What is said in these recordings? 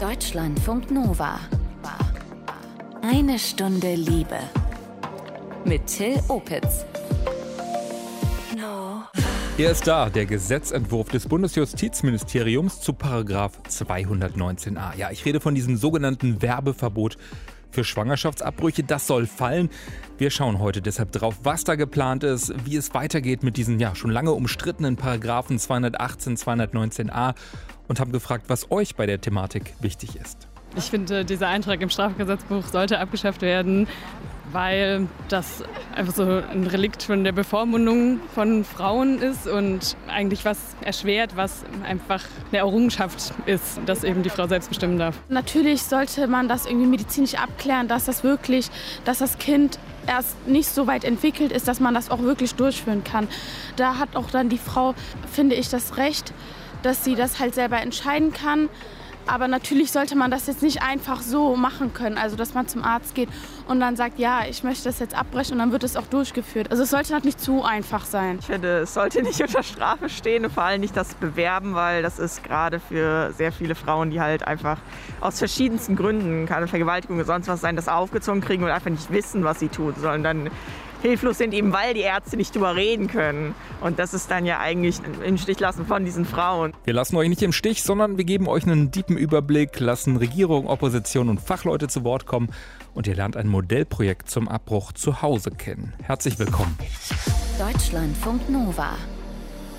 Deutschlandfunk Nova. Eine Stunde Liebe. Mit Till Opitz. Er ist da, der Gesetzentwurf des Bundesjustizministeriums zu Paragraph 219a. Ja, ich rede von diesem sogenannten Werbeverbot für Schwangerschaftsabbrüche. Das soll fallen. Wir schauen heute deshalb drauf, was da geplant ist, wie es weitergeht mit diesen ja schon lange umstrittenen Paragraphen 218, 219a und haben gefragt, was euch bei der Thematik wichtig ist. Ich finde, dieser Eintrag im Strafgesetzbuch sollte abgeschafft werden, weil das einfach so ein Relikt von der Bevormundung von Frauen ist und eigentlich was erschwert, was einfach eine Errungenschaft ist, dass eben die Frau selbst bestimmen darf. Natürlich sollte man das irgendwie medizinisch abklären, dass das wirklich, dass das Kind erst nicht so weit entwickelt ist, dass man das auch wirklich durchführen kann. Da hat auch dann die Frau, finde ich, das Recht, dass sie das halt selber entscheiden kann. Aber natürlich sollte man das jetzt nicht einfach so machen können. Also, dass man zum Arzt geht und dann sagt, ja, ich möchte das jetzt abbrechen und dann wird es auch durchgeführt. Also, es sollte halt nicht zu einfach sein. Ich finde, es sollte nicht unter Strafe stehen und vor allem nicht das Bewerben, weil das ist gerade für sehr viele Frauen, die halt einfach aus verschiedensten Gründen, keine Vergewaltigung oder sonst was sein, das aufgezogen kriegen und einfach nicht wissen, was sie tun sollen. Dann hilflos sind, eben weil die Ärzte nicht drüber reden können. Und das ist dann ja eigentlich im Stich lassen von diesen Frauen. Wir lassen euch nicht im Stich, sondern wir geben euch einen tiefen Überblick, lassen Regierung, Opposition und Fachleute zu Wort kommen und ihr lernt ein Modellprojekt zum Abbruch zu Hause kennen. Herzlich willkommen. Deutschlandfunk Nova.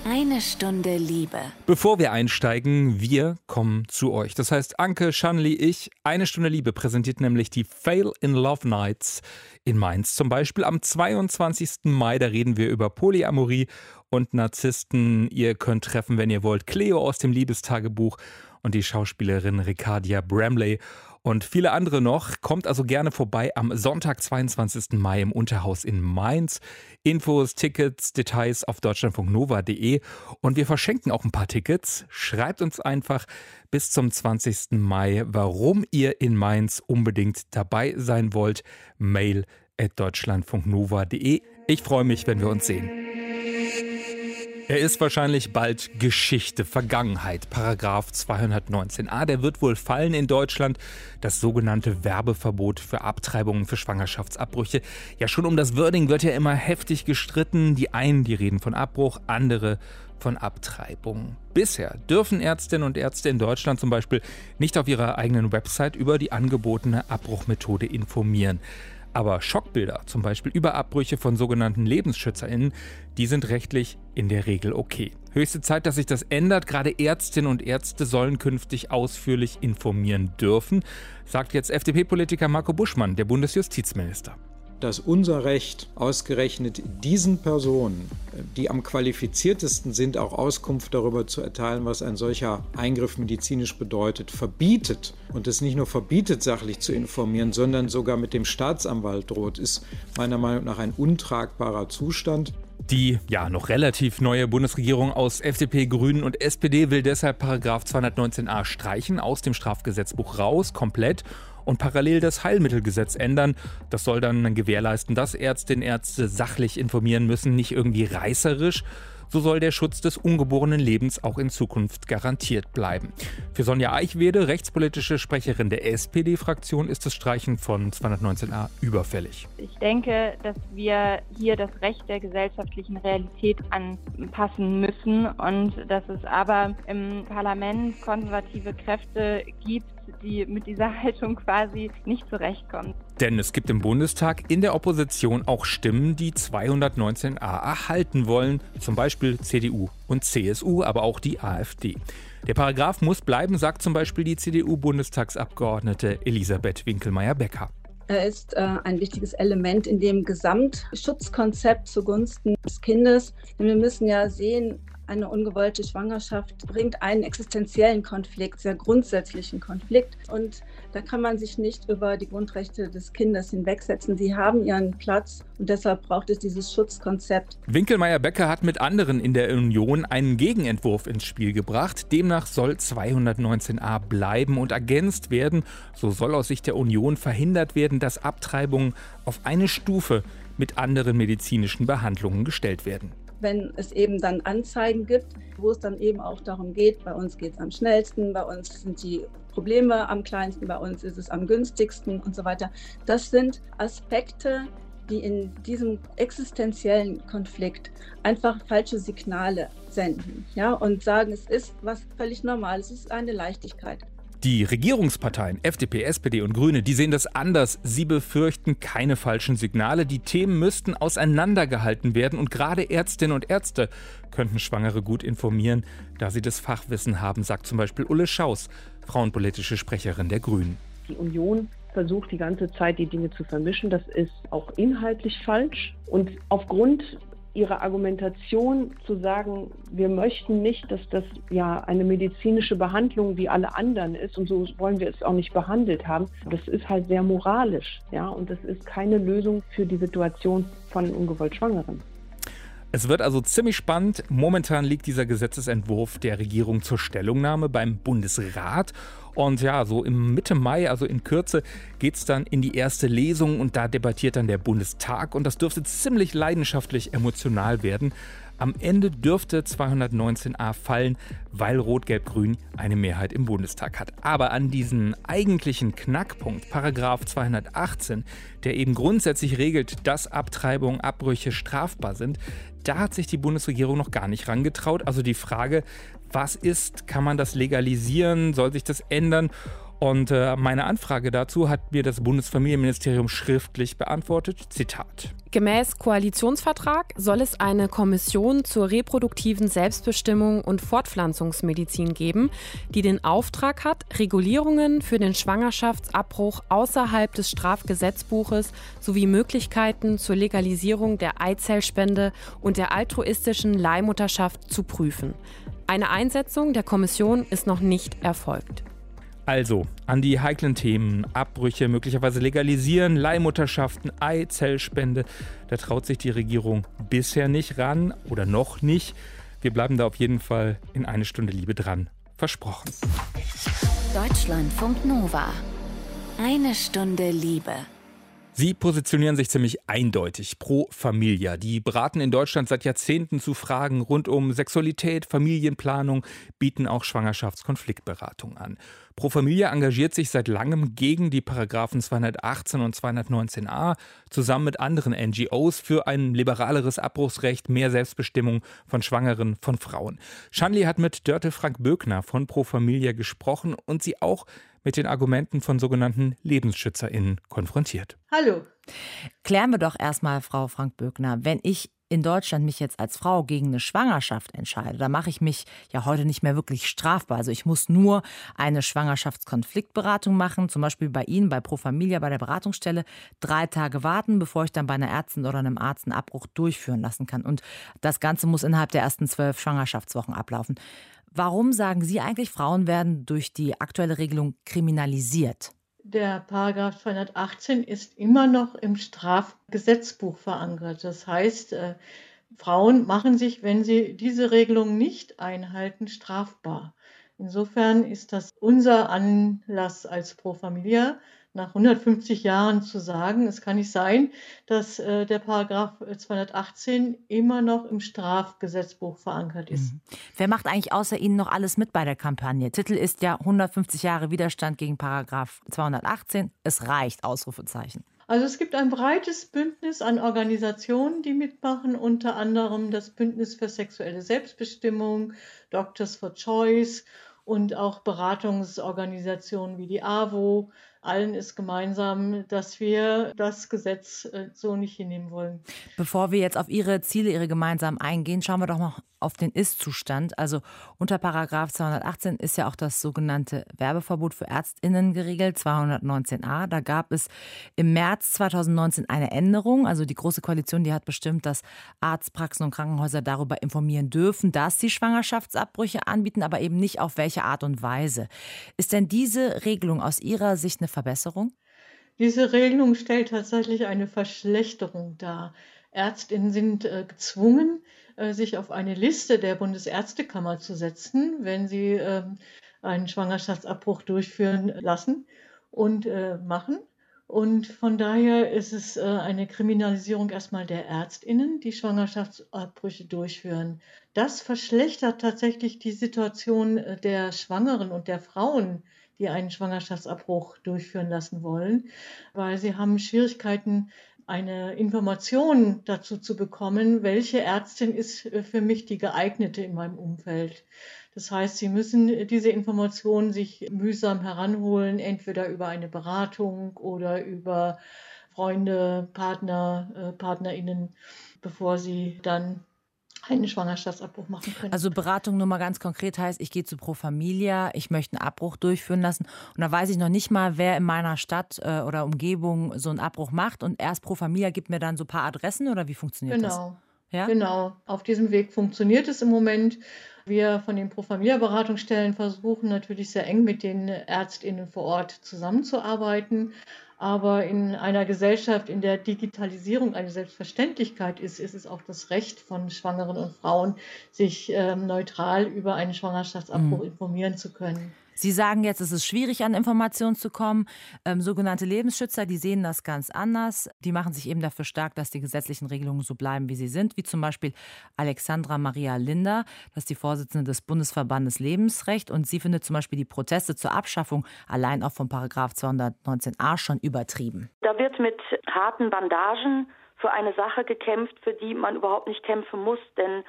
Eine Stunde Liebe. Bevor wir einsteigen, wir kommen zu euch. Das heißt, Anke, Shanli, ich, Eine Stunde Liebe präsentiert nämlich die Fail in Love Nights in Mainz. Zum Beispiel am 22. Mai, da reden wir über Polyamorie und Narzissten. Ihr könnt treffen, wenn ihr wollt, Cleo aus dem Liebestagebuch und die Schauspielerin Ricardia Bramley und viele andere noch. Kommt also gerne vorbei am Sonntag, 22. Mai im Unterhaus in Mainz. Infos, Tickets, Details auf deutschlandfunknova.de und wir verschenken auch ein paar Tickets. Schreibt uns einfach bis zum 20. Mai, warum ihr in Mainz unbedingt dabei sein wollt. Mail at deutschlandfunknova.de. Ich freue mich, wenn wir uns sehen. Er ist wahrscheinlich bald Geschichte, Vergangenheit. Paragraph 219a, der wird wohl fallen in Deutschland. Das sogenannte Werbeverbot für Abtreibungen, für Schwangerschaftsabbrüche. Ja, schon um das Wording wird ja immer heftig gestritten. Die einen, die reden von Abbruch, andere von Abtreibung. Bisher dürfen Ärztinnen und Ärzte in Deutschland zum Beispiel nicht auf ihrer eigenen Website über die angebotene Abbruchmethode informieren. Aber Schockbilder, zum Beispiel über Abbrüche von sogenannten LebensschützerInnen, die sind rechtlich in der Regel okay. Höchste Zeit, dass sich das ändert. Gerade Ärztinnen und Ärzte sollen künftig ausführlich informieren dürfen, sagt jetzt FDP-Politiker Marco Buschmann, der Bundesjustizminister dass unser Recht ausgerechnet diesen Personen, die am qualifiziertesten sind, auch Auskunft darüber zu erteilen, was ein solcher Eingriff medizinisch bedeutet, verbietet und es nicht nur verbietet, sachlich zu informieren, sondern sogar mit dem Staatsanwalt droht, ist meiner Meinung nach ein untragbarer Zustand. Die ja noch relativ neue Bundesregierung aus FDP, Grünen und SPD will deshalb Paragraph 219a streichen, aus dem Strafgesetzbuch raus, komplett und parallel das Heilmittelgesetz ändern. Das soll dann gewährleisten, dass Ärztinnen und Ärzte sachlich informieren müssen, nicht irgendwie reißerisch. So soll der Schutz des ungeborenen Lebens auch in Zukunft garantiert bleiben. Für Sonja Eichwede, rechtspolitische Sprecherin der SPD-Fraktion, ist das Streichen von 219a überfällig. Ich denke, dass wir hier das Recht der gesellschaftlichen Realität anpassen müssen und dass es aber im Parlament konservative Kräfte gibt, die mit dieser Haltung quasi nicht zurechtkommen. Denn es gibt im Bundestag in der Opposition auch Stimmen, die 219a erhalten wollen, zum Beispiel CDU und CSU, aber auch die AfD. Der Paragraph muss bleiben, sagt zum Beispiel die CDU-Bundestagsabgeordnete Elisabeth Winkelmeier-Becker. Er ist äh, ein wichtiges Element in dem Gesamtschutzkonzept zugunsten des Kindes. Denn wir müssen ja sehen, eine ungewollte Schwangerschaft bringt einen existenziellen Konflikt, sehr grundsätzlichen Konflikt. Und da kann man sich nicht über die Grundrechte des Kindes hinwegsetzen. Sie haben ihren Platz und deshalb braucht es dieses Schutzkonzept. Winkelmeier-Becker hat mit anderen in der Union einen Gegenentwurf ins Spiel gebracht. Demnach soll 219a bleiben und ergänzt werden. So soll aus Sicht der Union verhindert werden, dass Abtreibungen auf eine Stufe mit anderen medizinischen Behandlungen gestellt werden. Wenn es eben dann Anzeigen gibt, wo es dann eben auch darum geht, bei uns geht es am schnellsten, bei uns sind die Probleme am kleinsten, bei uns ist es am günstigsten und so weiter. Das sind Aspekte, die in diesem existenziellen Konflikt einfach falsche Signale senden ja, und sagen, es ist was völlig Normales, es ist eine Leichtigkeit. Die Regierungsparteien FDP, SPD und Grüne, die sehen das anders. Sie befürchten keine falschen Signale. Die Themen müssten auseinandergehalten werden und gerade Ärztinnen und Ärzte könnten Schwangere gut informieren, da sie das Fachwissen haben, sagt zum Beispiel Ulle Schaus, frauenpolitische Sprecherin der Grünen. Die Union versucht die ganze Zeit, die Dinge zu vermischen. Das ist auch inhaltlich falsch. Und aufgrund ihrer Argumentation zu sagen, wir möchten nicht, dass das ja eine medizinische Behandlung wie alle anderen ist und so wollen wir es auch nicht behandelt haben, das ist halt sehr moralisch, ja, und das ist keine Lösung für die Situation von ungewollt Schwangeren. Es wird also ziemlich spannend. Momentan liegt dieser Gesetzesentwurf der Regierung zur Stellungnahme beim Bundesrat. Und ja, so im Mitte Mai, also in Kürze, geht es dann in die erste Lesung und da debattiert dann der Bundestag. Und das dürfte ziemlich leidenschaftlich emotional werden. Am Ende dürfte 219a fallen, weil Rot-Gelb-Grün eine Mehrheit im Bundestag hat. Aber an diesen eigentlichen Knackpunkt, Paragraph 218, der eben grundsätzlich regelt, dass Abtreibungen, Abbrüche strafbar sind, da hat sich die Bundesregierung noch gar nicht rangetraut. Also die Frage, was ist, kann man das legalisieren, soll sich das ändern? Und äh, meine Anfrage dazu hat mir das Bundesfamilienministerium schriftlich beantwortet. Zitat. Gemäß Koalitionsvertrag soll es eine Kommission zur reproduktiven Selbstbestimmung und Fortpflanzungsmedizin geben, die den Auftrag hat, Regulierungen für den Schwangerschaftsabbruch außerhalb des Strafgesetzbuches sowie Möglichkeiten zur Legalisierung der Eizellspende und der altruistischen Leihmutterschaft zu prüfen. Eine Einsetzung der Kommission ist noch nicht erfolgt. Also, an die heiklen Themen, Abbrüche möglicherweise legalisieren, Leihmutterschaften, Eizellspende, da traut sich die Regierung bisher nicht ran oder noch nicht. Wir bleiben da auf jeden Fall in eine Stunde Liebe dran. Versprochen. Deutschlandfunk Nova. Eine Stunde Liebe. Sie positionieren sich ziemlich eindeutig pro Familia. Die beraten in Deutschland seit Jahrzehnten zu Fragen rund um Sexualität, Familienplanung, bieten auch Schwangerschaftskonfliktberatung an. Pro Familia engagiert sich seit langem gegen die Paragraphen 218 und 219a zusammen mit anderen NGOs für ein liberaleres Abbruchsrecht, mehr Selbstbestimmung von Schwangeren, von Frauen. Schanli hat mit Dörte Frank Böckner von Pro Familia gesprochen und sie auch mit den Argumenten von sogenannten LebensschützerInnen konfrontiert. Hallo. Klären wir doch erstmal, Frau Frank-Böckner, wenn ich in Deutschland mich jetzt als Frau gegen eine Schwangerschaft entscheide, da mache ich mich ja heute nicht mehr wirklich strafbar. Also ich muss nur eine Schwangerschaftskonfliktberatung machen, zum Beispiel bei Ihnen, bei Pro Familia, bei der Beratungsstelle, drei Tage warten, bevor ich dann bei einer Ärztin oder einem Arzt einen Abbruch durchführen lassen kann. Und das Ganze muss innerhalb der ersten zwölf Schwangerschaftswochen ablaufen. Warum sagen Sie eigentlich, Frauen werden durch die aktuelle Regelung kriminalisiert? Der Paragraph 218 ist immer noch im Strafgesetzbuch verankert. Das heißt, äh, Frauen machen sich, wenn sie diese Regelung nicht einhalten, strafbar. Insofern ist das unser Anlass als Pro Familia, nach 150 Jahren zu sagen, es kann nicht sein, dass äh, der Paragraph 218 immer noch im Strafgesetzbuch verankert ist. Mhm. Wer macht eigentlich außer Ihnen noch alles mit bei der Kampagne? Titel ist ja 150 Jahre Widerstand gegen Paragraph 218. Es reicht, Ausrufezeichen. Also es gibt ein breites Bündnis an Organisationen, die mitmachen, unter anderem das Bündnis für sexuelle Selbstbestimmung, Doctors for Choice und auch Beratungsorganisationen wie die AWO, allen ist gemeinsam, dass wir das Gesetz äh, so nicht hinnehmen wollen. Bevor wir jetzt auf Ihre Ziele, Ihre gemeinsamen eingehen, schauen wir doch mal auf den Ist-Zustand. Also unter Paragraph 218 ist ja auch das sogenannte Werbeverbot für ÄrztInnen geregelt, 219a. Da gab es im März 2019 eine Änderung. Also die Große Koalition, die hat bestimmt, dass Arztpraxen und Krankenhäuser darüber informieren dürfen, dass sie Schwangerschaftsabbrüche anbieten, aber eben nicht auf welche Art und Weise. Ist denn diese Regelung aus Ihrer Sicht eine Verbesserung? Diese Regelung stellt tatsächlich eine Verschlechterung dar. Ärztinnen sind äh, gezwungen, äh, sich auf eine Liste der Bundesärztekammer zu setzen, wenn sie äh, einen Schwangerschaftsabbruch durchführen lassen und äh, machen. Und von daher ist es äh, eine Kriminalisierung erstmal der Ärztinnen, die Schwangerschaftsabbrüche durchführen. Das verschlechtert tatsächlich die Situation äh, der Schwangeren und der Frauen, die einen Schwangerschaftsabbruch durchführen lassen wollen, weil sie haben Schwierigkeiten, eine Information dazu zu bekommen, welche Ärztin ist äh, für mich die geeignete in meinem Umfeld. Das heißt, Sie müssen diese Informationen sich mühsam heranholen, entweder über eine Beratung oder über Freunde, Partner, äh, Partnerinnen, bevor Sie dann einen Schwangerschaftsabbruch machen können. Also Beratung nur mal ganz konkret heißt, ich gehe zu Pro Familia, ich möchte einen Abbruch durchführen lassen und da weiß ich noch nicht mal, wer in meiner Stadt äh, oder Umgebung so einen Abbruch macht und erst Pro Familia gibt mir dann so ein paar Adressen oder wie funktioniert genau. das? Genau. Ja? Genau. Auf diesem Weg funktioniert es im Moment. Wir von den Pro Familia Beratungsstellen versuchen natürlich sehr eng mit den Ärztinnen vor Ort zusammenzuarbeiten. Aber in einer Gesellschaft, in der Digitalisierung eine Selbstverständlichkeit ist, ist es auch das Recht von Schwangeren und Frauen, sich ähm, neutral über einen Schwangerschaftsabbruch mhm. informieren zu können. Sie sagen jetzt, es ist schwierig, an Informationen zu kommen. Ähm, sogenannte Lebensschützer, die sehen das ganz anders. Die machen sich eben dafür stark, dass die gesetzlichen Regelungen so bleiben, wie sie sind, wie zum Beispiel Alexandra Maria Linder, das ist die Vorsitzende des Bundesverbandes Lebensrecht. Und sie findet zum Beispiel die Proteste zur Abschaffung allein auch von Paragraph 219a schon übertrieben. Da wird mit harten Bandagen für eine Sache gekämpft, für die man überhaupt nicht kämpfen muss, denn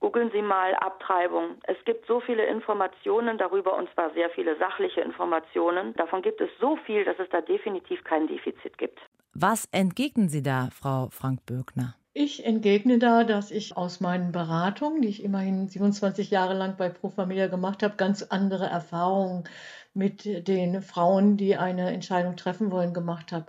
Googeln Sie mal Abtreibung. Es gibt so viele Informationen darüber und zwar sehr viele sachliche Informationen. Davon gibt es so viel, dass es da definitiv kein Defizit gibt. Was entgegnen Sie da, Frau Frank-Böckner? Ich entgegne da, dass ich aus meinen Beratungen, die ich immerhin 27 Jahre lang bei Pro Familia gemacht habe, ganz andere Erfahrungen mit den Frauen, die eine Entscheidung treffen wollen, gemacht habe.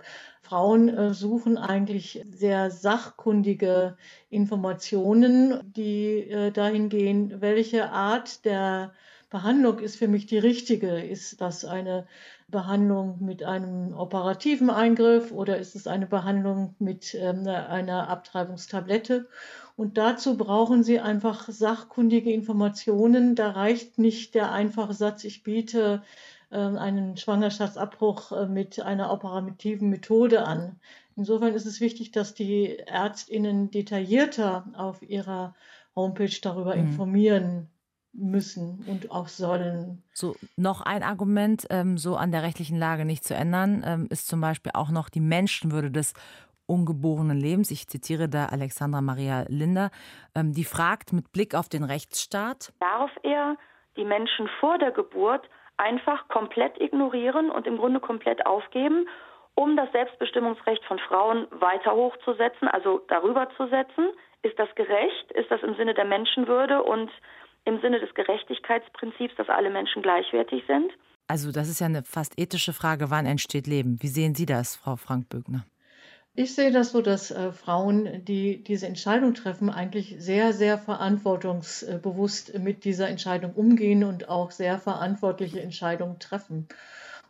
Frauen äh, suchen eigentlich sehr sachkundige Informationen, die äh, dahin gehen, welche Art der Behandlung ist für mich die richtige. Ist das eine Behandlung mit einem operativen Eingriff oder ist es eine Behandlung mit ähm, einer Abtreibungstablette? Und dazu brauchen Sie einfach sachkundige Informationen. Da reicht nicht der einfache Satz, ich biete einen Schwangerschaftsabbruch äh, mit einer operativen Methode an. Insofern ist es wichtig, dass die Ärztinnen detaillierter auf ihrer Homepage darüber mhm. informieren müssen und auch sollen. So, noch ein Argument, ähm, so an der rechtlichen Lage nicht zu ändern, ähm, ist zum Beispiel auch noch die Menschenwürde des ungeborenen Lebens. Ich zitiere da Alexandra Maria Linder, ähm, die fragt mit Blick auf den Rechtsstaat. Darf er die Menschen vor der Geburt einfach komplett ignorieren und im Grunde komplett aufgeben, um das Selbstbestimmungsrecht von Frauen weiter hochzusetzen, also darüber zu setzen? Ist das gerecht? Ist das im Sinne der Menschenwürde und im Sinne des Gerechtigkeitsprinzips, dass alle Menschen gleichwertig sind? Also das ist ja eine fast ethische Frage, wann entsteht Leben? Wie sehen Sie das, Frau Frank-Bögner? Ich sehe das so, dass äh, Frauen, die diese Entscheidung treffen, eigentlich sehr, sehr verantwortungsbewusst mit dieser Entscheidung umgehen und auch sehr verantwortliche Entscheidungen treffen.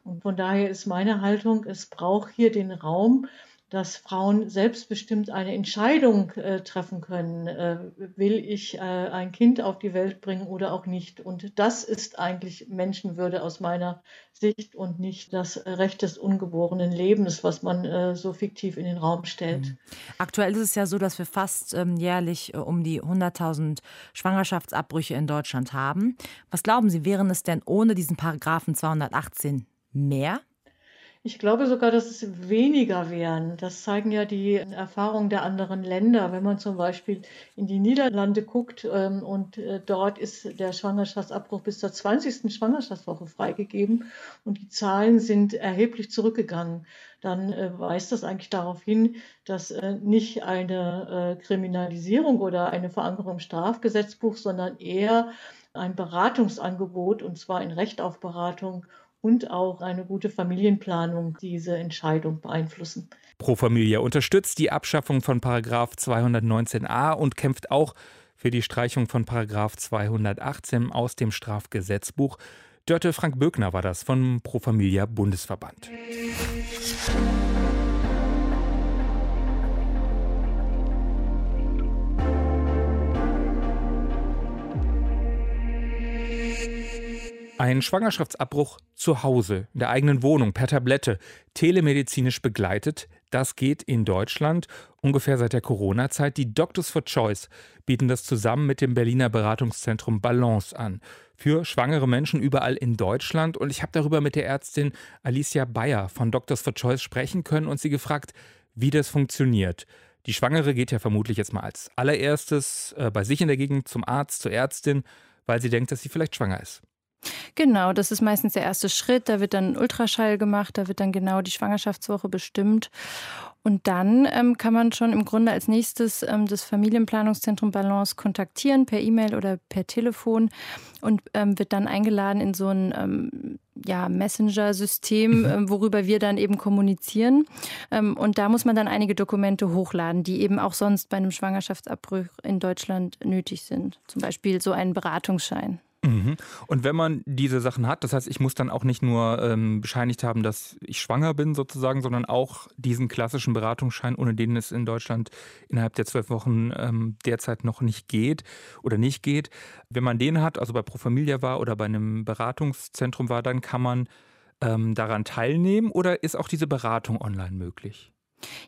Und von daher ist meine Haltung, es braucht hier den Raum, dass Frauen selbstbestimmt eine Entscheidung äh, treffen können. Äh, will ich äh, ein Kind auf die Welt bringen oder auch nicht? Und das ist eigentlich Menschenwürde aus meiner Sicht und nicht das Recht des ungeborenen Lebens, was man äh, so fiktiv in den Raum stellt. Mhm. Aktuell ist es ja so, dass wir fast ähm, jährlich äh, um die 100.000 Schwangerschaftsabbrüche in Deutschland haben. Was glauben Sie, wären es denn ohne diesen Paragraphen 218 mehr? Ich glaube sogar, dass es weniger wären. Das zeigen ja die Erfahrungen der anderen Länder. Wenn man zum Beispiel in die Niederlande guckt ähm, und äh, dort ist der Schwangerschaftsabbruch bis zur 20. Schwangerschaftswoche freigegeben und die Zahlen sind erheblich zurückgegangen, dann äh, weist das eigentlich darauf hin, dass äh, nicht eine Kriminalisierung oder eine Verankerung im Strafgesetzbuch, sondern eher ein Beratungsangebot, und zwar ein Recht auf Beratung und auch eine gute Familienplanung diese Entscheidung beeinflussen. Pro Familia unterstützt die Abschaffung von Paragraph 219a und kämpft auch für die Streichung von Paragraph 218 aus dem Strafgesetzbuch. Dörte Frank Böckner war das vom Pro Familia Bundesverband. Ein Schwangerschaftsabbruch zu Hause, in der eigenen Wohnung, per Tablette, telemedizinisch begleitet, das geht in Deutschland ungefähr seit der Corona-Zeit. Die Doctors for Choice bieten das zusammen mit dem Berliner Beratungszentrum Balance an. Für schwangere Menschen überall in Deutschland. Und ich habe darüber mit der Ärztin Alicia Bayer von Doctors for Choice sprechen können und sie gefragt, wie das funktioniert. Die Schwangere geht ja vermutlich jetzt mal als allererstes äh, bei sich in der Gegend zum Arzt, zur Ärztin, weil sie denkt, dass sie vielleicht schwanger ist. Genau, das ist meistens der erste Schritt. Da wird dann Ultraschall gemacht, da wird dann genau die Schwangerschaftswoche bestimmt. Und dann ähm, kann man schon im Grunde als nächstes ähm, das Familienplanungszentrum Balance kontaktieren, per E-Mail oder per Telefon und ähm, wird dann eingeladen in so ein ähm, ja, Messenger-System. Ähm, worüber wir dann eben kommunizieren. Ähm, und da muss man dann einige Dokumente hochladen, die eben auch sonst bei einem Schwangerschaftsabbruch in Deutschland nötig sind. Zum Beispiel so einen Beratungsschein. Mhm. Und wenn man diese Sachen hat, das heißt, ich muss dann auch nicht nur ähm, bescheinigt haben, dass ich schwanger bin sozusagen, sondern auch diesen klassischen Beratungsschein, ohne den es in Deutschland innerhalb der zwölf Wochen ähm, derzeit noch nicht geht oder nicht geht. Wenn man den hat, also bei Pro Familia war oder bei einem Beratungszentrum war, dann kann man ähm, daran teilnehmen oder ist auch diese Beratung online möglich?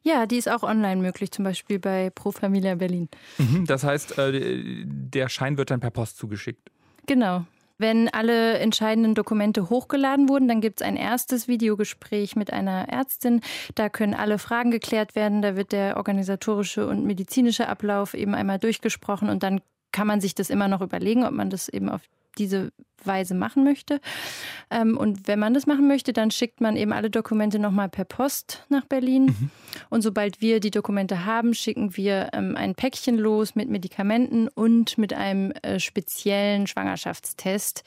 Ja, die ist auch online möglich, zum Beispiel bei Pro Familia Berlin. Mhm, das heißt, äh, der Schein wird dann per Post zugeschickt. Genau. Wenn alle entscheidenden Dokumente hochgeladen wurden, dann gibt es ein erstes Videogespräch mit einer Ärztin. Da können alle Fragen geklärt werden. Da wird der organisatorische und medizinische Ablauf eben einmal durchgesprochen und dann kann man sich das immer noch überlegen, ob man das eben auf diese Weise machen möchte. Ähm, und wenn man das machen möchte, dann schickt man eben alle Dokumente nochmal per Post nach Berlin. Mhm. Und sobald wir die Dokumente haben, schicken wir ähm, ein Päckchen los mit Medikamenten und mit einem äh, speziellen Schwangerschaftstest,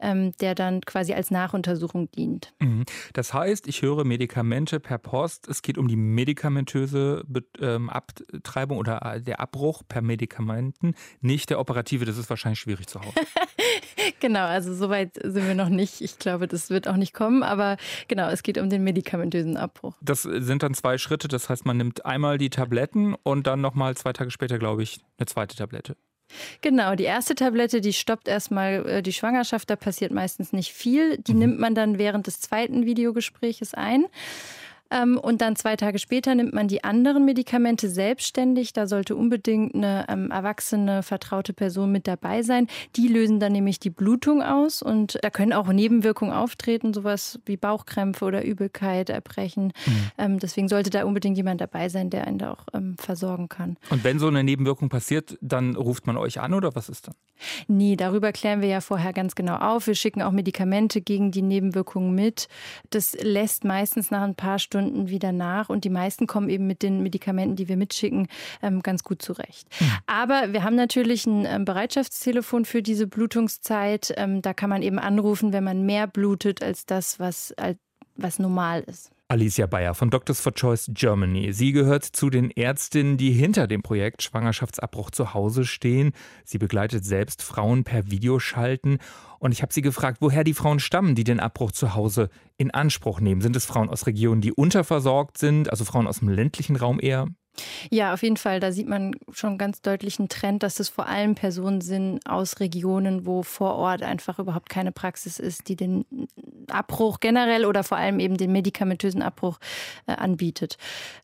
ähm, der dann quasi als Nachuntersuchung dient. Mhm. Das heißt, ich höre Medikamente per Post. Es geht um die medikamentöse Abtreibung oder äh, der Abbruch per Medikamenten, nicht der operative. Das ist wahrscheinlich schwierig zu Hause. genau, also soweit sind wir noch nicht. Ich glaube, das wird auch nicht kommen, aber genau, es geht um den medikamentösen Abbruch. Das sind dann zwei Schritte, das heißt, man nimmt einmal die Tabletten und dann nochmal zwei Tage später, glaube ich, eine zweite Tablette. Genau, die erste Tablette, die stoppt erstmal äh, die Schwangerschaft, da passiert meistens nicht viel. Die mhm. nimmt man dann während des zweiten Videogespräches ein. Ähm, und dann zwei Tage später nimmt man die anderen Medikamente selbstständig. Da sollte unbedingt eine ähm, erwachsene, vertraute Person mit dabei sein. Die lösen dann nämlich die Blutung aus und da können auch Nebenwirkungen auftreten, sowas wie Bauchkrämpfe oder Übelkeit, Erbrechen. Mhm. Ähm, deswegen sollte da unbedingt jemand dabei sein, der einen da auch versorgen kann. Und wenn so eine Nebenwirkung passiert, dann ruft man euch an oder was ist dann? Nee, darüber klären wir ja vorher ganz genau auf. Wir schicken auch Medikamente gegen die Nebenwirkungen mit. Das lässt meistens nach ein paar Stunden Stunden wieder nach und die meisten kommen eben mit den Medikamenten, die wir mitschicken, ähm, ganz gut zurecht. Mhm. Aber wir haben natürlich ein ähm, Bereitschaftstelefon für diese Blutungszeit. Ähm, da kann man eben anrufen, wenn man mehr blutet als das, was, was normal ist. Alicia Bayer von Doctors for Choice Germany. Sie gehört zu den Ärztinnen, die hinter dem Projekt Schwangerschaftsabbruch zu Hause stehen. Sie begleitet selbst Frauen per Videoschalten. Und ich habe sie gefragt, woher die Frauen stammen, die den Abbruch zu Hause in Anspruch nehmen. Sind es Frauen aus Regionen, die unterversorgt sind, also Frauen aus dem ländlichen Raum eher? Ja, auf jeden Fall. Da sieht man schon ganz deutlich einen Trend, dass es vor allem Personen sind aus Regionen, wo vor Ort einfach überhaupt keine Praxis ist, die den Abbruch generell oder vor allem eben den medikamentösen Abbruch äh, anbietet.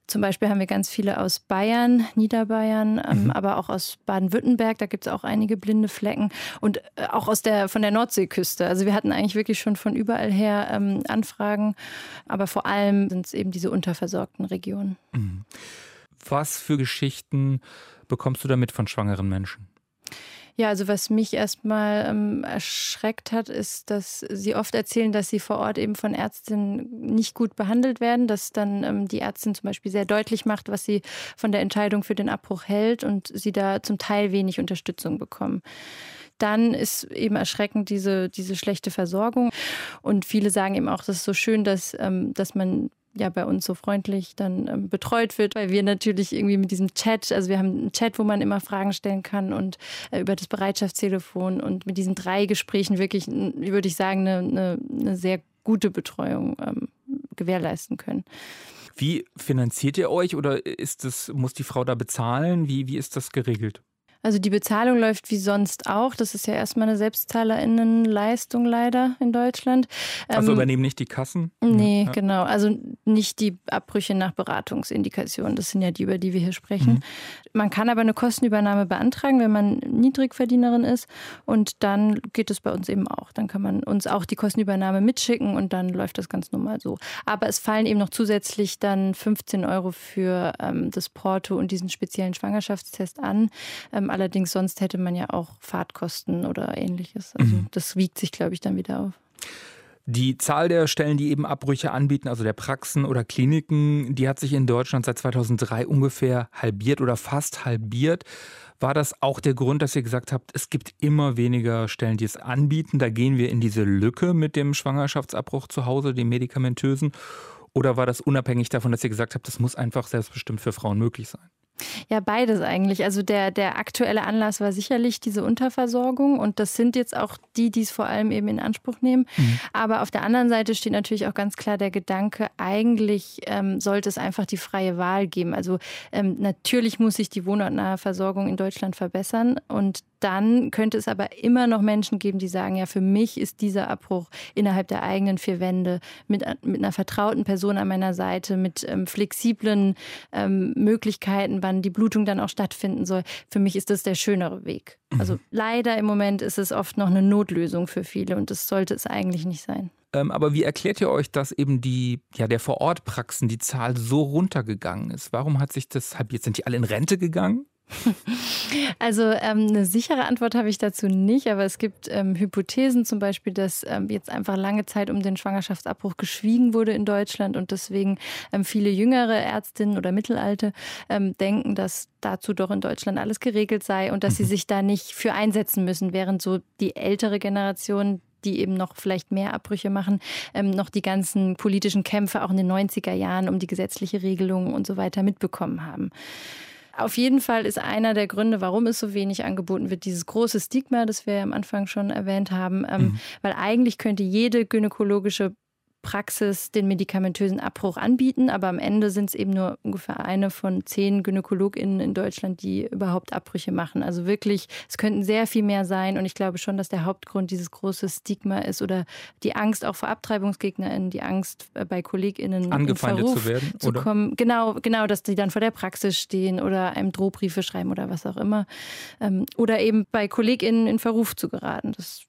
Zum Beispiel haben wir ganz viele aus Bayern, Niederbayern, ähm, mhm. aber auch aus Baden-Württemberg. Da gibt es auch einige blinde Flecken und äh, auch aus der von der Nordseeküste. Also wir hatten eigentlich wirklich schon von überall her ähm, Anfragen, aber vor allem sind es eben diese unterversorgten Regionen. Mhm. Was für Geschichten bekommst du damit von schwangeren Menschen? Ja, also was mich erstmal ähm, erschreckt hat, ist, dass sie oft erzählen, dass sie vor Ort eben von Ärztinnen nicht gut behandelt werden, dass dann ähm, die Ärztin zum Beispiel sehr deutlich macht, was sie von der Entscheidung für den Abbruch hält und sie da zum Teil wenig Unterstützung bekommen. Dann ist eben erschreckend diese, diese schlechte Versorgung. Und viele sagen eben auch, das ist so schön, dass, ähm, dass man ja bei uns so freundlich dann ähm, betreut wird, weil wir natürlich irgendwie mit diesem Chat, also wir haben einen Chat, wo man immer Fragen stellen kann und äh, über das Bereitschaftstelefon und mit diesen drei Gesprächen wirklich, würde ich sagen, eine, eine, eine sehr gute Betreuung ähm, gewährleisten können. Wie finanziert ihr euch oder ist das, muss die Frau da bezahlen? Wie, wie ist das geregelt? Also die Bezahlung läuft wie sonst auch. Das ist ja erstmal eine Selbstzahlerinnenleistung leider in Deutschland. Also ähm, übernehmen nicht die Kassen? Nee, ja. genau. Also nicht die Abbrüche nach Beratungsindikation. Das sind ja die, über die wir hier sprechen. Mhm. Man kann aber eine Kostenübernahme beantragen, wenn man Niedrigverdienerin ist. Und dann geht es bei uns eben auch. Dann kann man uns auch die Kostenübernahme mitschicken und dann läuft das ganz normal so. Aber es fallen eben noch zusätzlich dann 15 Euro für ähm, das Porto und diesen speziellen Schwangerschaftstest an. Ähm, allerdings sonst hätte man ja auch Fahrtkosten oder ähnliches. Also mhm. das wiegt sich, glaube ich, dann wieder auf. Die Zahl der Stellen, die eben Abbrüche anbieten, also der Praxen oder Kliniken, die hat sich in Deutschland seit 2003 ungefähr halbiert oder fast halbiert. War das auch der Grund, dass ihr gesagt habt, es gibt immer weniger Stellen, die es anbieten? Da gehen wir in diese Lücke mit dem Schwangerschaftsabbruch zu Hause, dem medikamentösen. Oder war das unabhängig davon, dass ihr gesagt habt, das muss einfach selbstbestimmt für Frauen möglich sein? Ja, beides eigentlich. Also der, der aktuelle Anlass war sicherlich diese Unterversorgung und das sind jetzt auch die, die es vor allem eben in Anspruch nehmen. Mhm. Aber auf der anderen Seite steht natürlich auch ganz klar der Gedanke, eigentlich ähm, sollte es einfach die freie Wahl geben. Also ähm, natürlich muss sich die wohnortnahe Versorgung in Deutschland verbessern und dann könnte es aber immer noch Menschen geben, die sagen, ja, für mich ist dieser Abbruch innerhalb der eigenen vier Wände mit, mit einer vertrauten Person an meiner Seite, mit ähm, flexiblen ähm, Möglichkeiten, wann die Blutung dann auch stattfinden soll. Für mich ist das der schönere Weg. Mhm. Also leider im Moment ist es oft noch eine Notlösung für viele und das sollte es eigentlich nicht sein. Ähm, aber wie erklärt ihr euch, dass eben die, ja, der Vorortpraxen, die Zahl so runtergegangen ist? Warum hat sich das halbiert? Sind die alle in Rente gegangen? Also ähm, eine sichere Antwort habe ich dazu nicht, aber es gibt ähm, Hypothesen zum Beispiel, dass ähm, jetzt einfach lange Zeit um den Schwangerschaftsabbruch geschwiegen wurde in Deutschland und deswegen ähm, viele jüngere Ärztinnen oder Mittelalte ähm, denken, dass dazu doch in Deutschland alles geregelt sei und dass sie mhm. sich da nicht für einsetzen müssen, während so die ältere Generation die eben noch vielleicht mehr Abbrüche machen, ähm, noch die ganzen politischen Kämpfe auch in den 90er Jahren um die gesetzliche Regelung und so weiter mitbekommen haben. Auf jeden Fall ist einer der Gründe, warum es so wenig angeboten wird, dieses große Stigma, das wir am Anfang schon erwähnt haben. Ähm, mhm. Weil eigentlich könnte jede gynäkologische Praxis den medikamentösen Abbruch anbieten, aber am Ende sind es eben nur ungefähr eine von zehn GynäkologInnen in Deutschland, die überhaupt Abbrüche machen. Also wirklich, es könnten sehr viel mehr sein und ich glaube schon, dass der Hauptgrund dieses große Stigma ist oder die Angst auch vor AbtreibungsgegnerInnen, die Angst äh, bei KollegInnen angefeindet zu werden, zu kommen. Genau, genau, dass die dann vor der Praxis stehen oder einem Drohbriefe schreiben oder was auch immer. Ähm, oder eben bei KollegInnen in Verruf zu geraten. Das,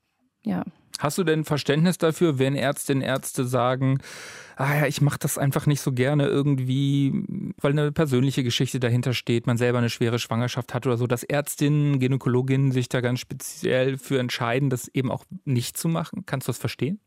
ja. Hast du denn Verständnis dafür, wenn Ärztinnen Ärzte sagen, ah ja, ich mache das einfach nicht so gerne irgendwie, weil eine persönliche Geschichte dahinter steht, man selber eine schwere Schwangerschaft hat oder so, dass Ärztinnen, Gynäkologinnen sich da ganz speziell für entscheiden, das eben auch nicht zu machen? Kannst du das verstehen?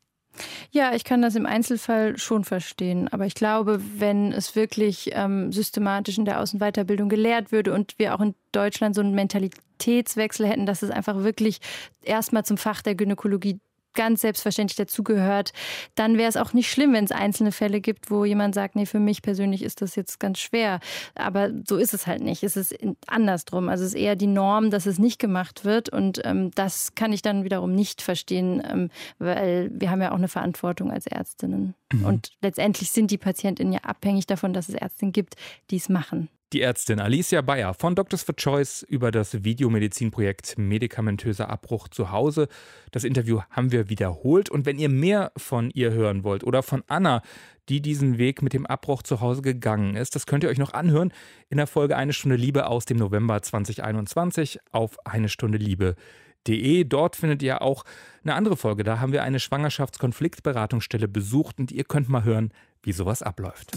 Ja, ich kann das im Einzelfall schon verstehen. Aber ich glaube, wenn es wirklich ähm, systematisch in der Außenweiterbildung gelehrt würde und wir auch in Deutschland so einen Mentalitätswechsel hätten, dass es einfach wirklich erstmal zum Fach der Gynäkologie ganz selbstverständlich dazugehört, dann wäre es auch nicht schlimm, wenn es einzelne Fälle gibt, wo jemand sagt, nee, für mich persönlich ist das jetzt ganz schwer. Aber so ist es halt nicht. Es ist andersrum. Also es ist eher die Norm, dass es nicht gemacht wird. Und ähm, das kann ich dann wiederum nicht verstehen, ähm, weil wir haben ja auch eine Verantwortung als Ärztinnen. Mhm. Und letztendlich sind die Patientinnen ja abhängig davon, dass es Ärztinnen gibt, die es machen. Die Ärztin Alicia Bayer von Doctors for Choice über das Videomedizinprojekt Medikamentöser Abbruch zu Hause. Das Interview haben wir wiederholt. Und wenn ihr mehr von ihr hören wollt oder von Anna, die diesen Weg mit dem Abbruch zu Hause gegangen ist, das könnt ihr euch noch anhören in der Folge Eine Stunde Liebe aus dem November 2021 auf eine Stunde Liebe.de. Dort findet ihr auch eine andere Folge. Da haben wir eine Schwangerschaftskonfliktberatungsstelle besucht und ihr könnt mal hören, wie sowas abläuft.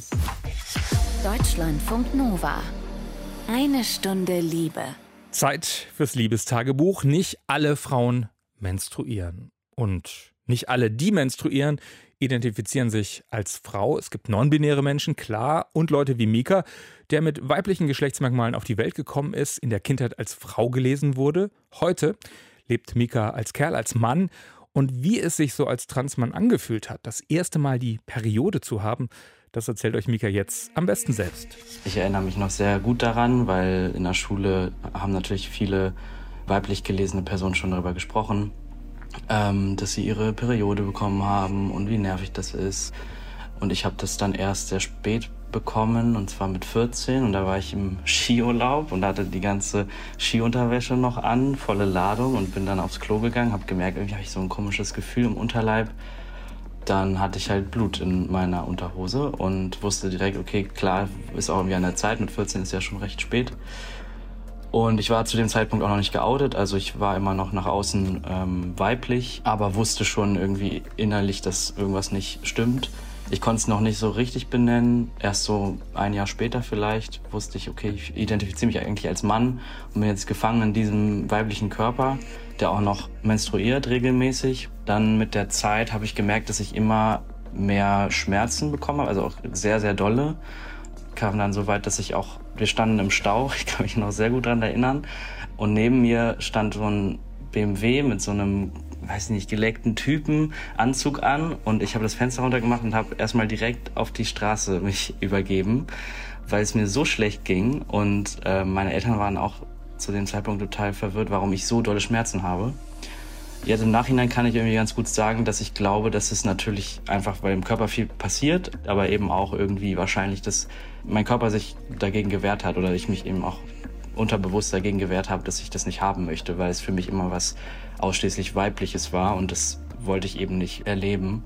Deutschlandfunk Nova. Eine Stunde Liebe. Zeit fürs Liebestagebuch. Nicht alle Frauen menstruieren. Und nicht alle, die menstruieren, identifizieren sich als Frau. Es gibt non-binäre Menschen, klar, und Leute wie Mika, der mit weiblichen Geschlechtsmerkmalen auf die Welt gekommen ist, in der Kindheit als Frau gelesen wurde. Heute lebt Mika als Kerl, als Mann. Und wie es sich so als Transmann angefühlt hat, das erste Mal die Periode zu haben, das erzählt euch Mika jetzt am besten selbst. Ich erinnere mich noch sehr gut daran, weil in der Schule haben natürlich viele weiblich gelesene Personen schon darüber gesprochen, ähm, dass sie ihre Periode bekommen haben und wie nervig das ist. Und ich habe das dann erst sehr spät bekommen und zwar mit 14 und da war ich im Skiurlaub und hatte die ganze Skiunterwäsche noch an, volle Ladung und bin dann aufs Klo gegangen, habe gemerkt, irgendwie habe ich so ein komisches Gefühl im Unterleib. Dann hatte ich halt Blut in meiner Unterhose und wusste direkt, okay, klar, ist auch irgendwie an der Zeit, mit 14 ist ja schon recht spät. Und ich war zu dem Zeitpunkt auch noch nicht geoutet, also ich war immer noch nach außen ähm, weiblich, aber wusste schon irgendwie innerlich, dass irgendwas nicht stimmt. Ich konnte es noch nicht so richtig benennen. Erst so ein Jahr später vielleicht wusste ich, okay, ich identifiziere mich eigentlich als Mann und bin jetzt gefangen in diesem weiblichen Körper, der auch noch menstruiert regelmäßig. Dann mit der Zeit habe ich gemerkt, dass ich immer mehr Schmerzen bekomme, also auch sehr, sehr dolle. Kam dann so weit, dass ich auch, wir standen im Stau, ich kann mich noch sehr gut daran erinnern, und neben mir stand so ein BMW mit so einem, weiß nicht, geleckten Typen Anzug an. Und ich habe das Fenster runtergemacht und habe erstmal direkt auf die Straße mich übergeben, weil es mir so schlecht ging. Und äh, meine Eltern waren auch zu dem Zeitpunkt total verwirrt, warum ich so dolle Schmerzen habe. Jetzt im Nachhinein kann ich irgendwie ganz gut sagen, dass ich glaube, dass es natürlich einfach, weil im Körper viel passiert, aber eben auch irgendwie wahrscheinlich, dass mein Körper sich dagegen gewehrt hat oder ich mich eben auch unterbewusst dagegen gewehrt habe, dass ich das nicht haben möchte, weil es für mich immer was ausschließlich weibliches war und das wollte ich eben nicht erleben.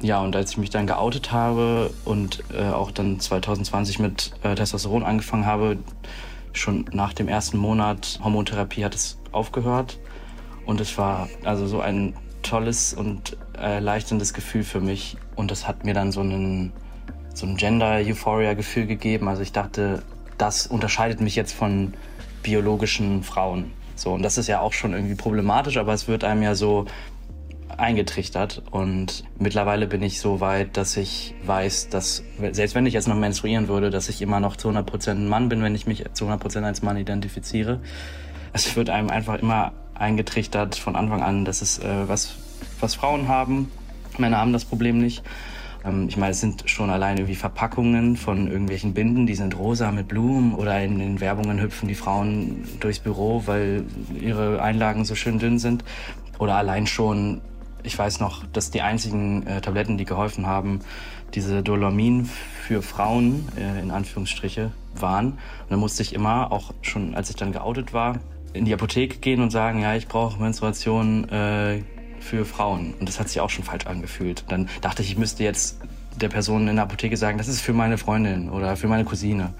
Ja, und als ich mich dann geoutet habe und äh, auch dann 2020 mit äh, Testosteron angefangen habe, schon nach dem ersten Monat Hormontherapie hat es aufgehört und es war also so ein tolles und erleichterndes Gefühl für mich. Und das hat mir dann so einen, so ein Gender-Euphoria-Gefühl gegeben. Also ich dachte, das unterscheidet mich jetzt von biologischen Frauen. So, und das ist ja auch schon irgendwie problematisch, aber es wird einem ja so eingetrichtert. Und mittlerweile bin ich so weit, dass ich weiß, dass, selbst wenn ich jetzt noch menstruieren würde, dass ich immer noch zu 100% ein Mann bin, wenn ich mich zu 100% als Mann identifiziere. Es wird einem einfach immer eingetrichtert von Anfang an, dass es äh, was, was Frauen haben. Männer haben das Problem nicht. Ähm, ich meine, es sind schon alleine irgendwie Verpackungen von irgendwelchen Binden, die sind rosa mit Blumen oder in den Werbungen hüpfen die Frauen durchs Büro, weil ihre Einlagen so schön dünn sind. Oder allein schon, ich weiß noch, dass die einzigen äh, Tabletten, die geholfen haben, diese Dolomin für Frauen, äh, in Anführungsstriche, waren. Und da musste ich immer, auch schon als ich dann geoutet war, in die Apotheke gehen und sagen, ja, ich brauche Menstruation äh, für Frauen. Und das hat sich auch schon falsch angefühlt. Dann dachte ich, ich müsste jetzt der Person in der Apotheke sagen, das ist für meine Freundin oder für meine Cousine.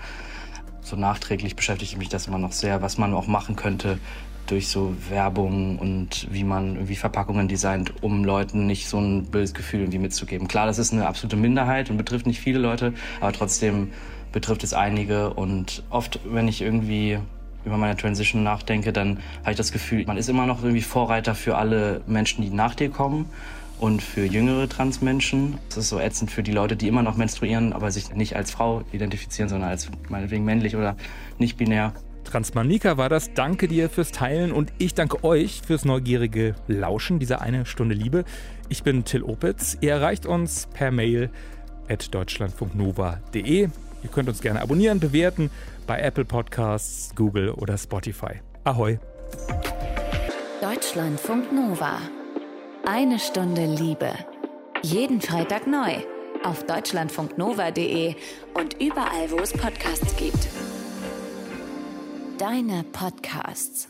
So nachträglich beschäftigt mich das immer noch sehr, was man auch machen könnte durch so Werbung und wie man irgendwie Verpackungen designt, um Leuten nicht so ein böses Gefühl irgendwie mitzugeben. Klar, das ist eine absolute Minderheit und betrifft nicht viele Leute, aber trotzdem betrifft es einige und oft, wenn ich irgendwie über meine Transition nachdenke, dann habe ich das Gefühl, man ist immer noch irgendwie Vorreiter für alle Menschen, die nach dir kommen und für jüngere Transmenschen. Das ist so ätzend für die Leute, die immer noch menstruieren, aber sich nicht als Frau identifizieren, sondern als meinetwegen männlich oder nicht binär. Transmanika war das. Danke dir fürs Teilen und ich danke euch fürs neugierige Lauschen dieser eine Stunde Liebe. Ich bin Till Opitz. Ihr erreicht uns per Mail at deutschlandfunknova.de. Ihr könnt uns gerne abonnieren, bewerten bei Apple Podcasts, Google oder Spotify. Ahoi! Deutschlandfunk Nova. Eine Stunde Liebe. Jeden Freitag neu. Auf deutschlandfunknova.de und überall, wo es Podcasts gibt. Deine Podcasts.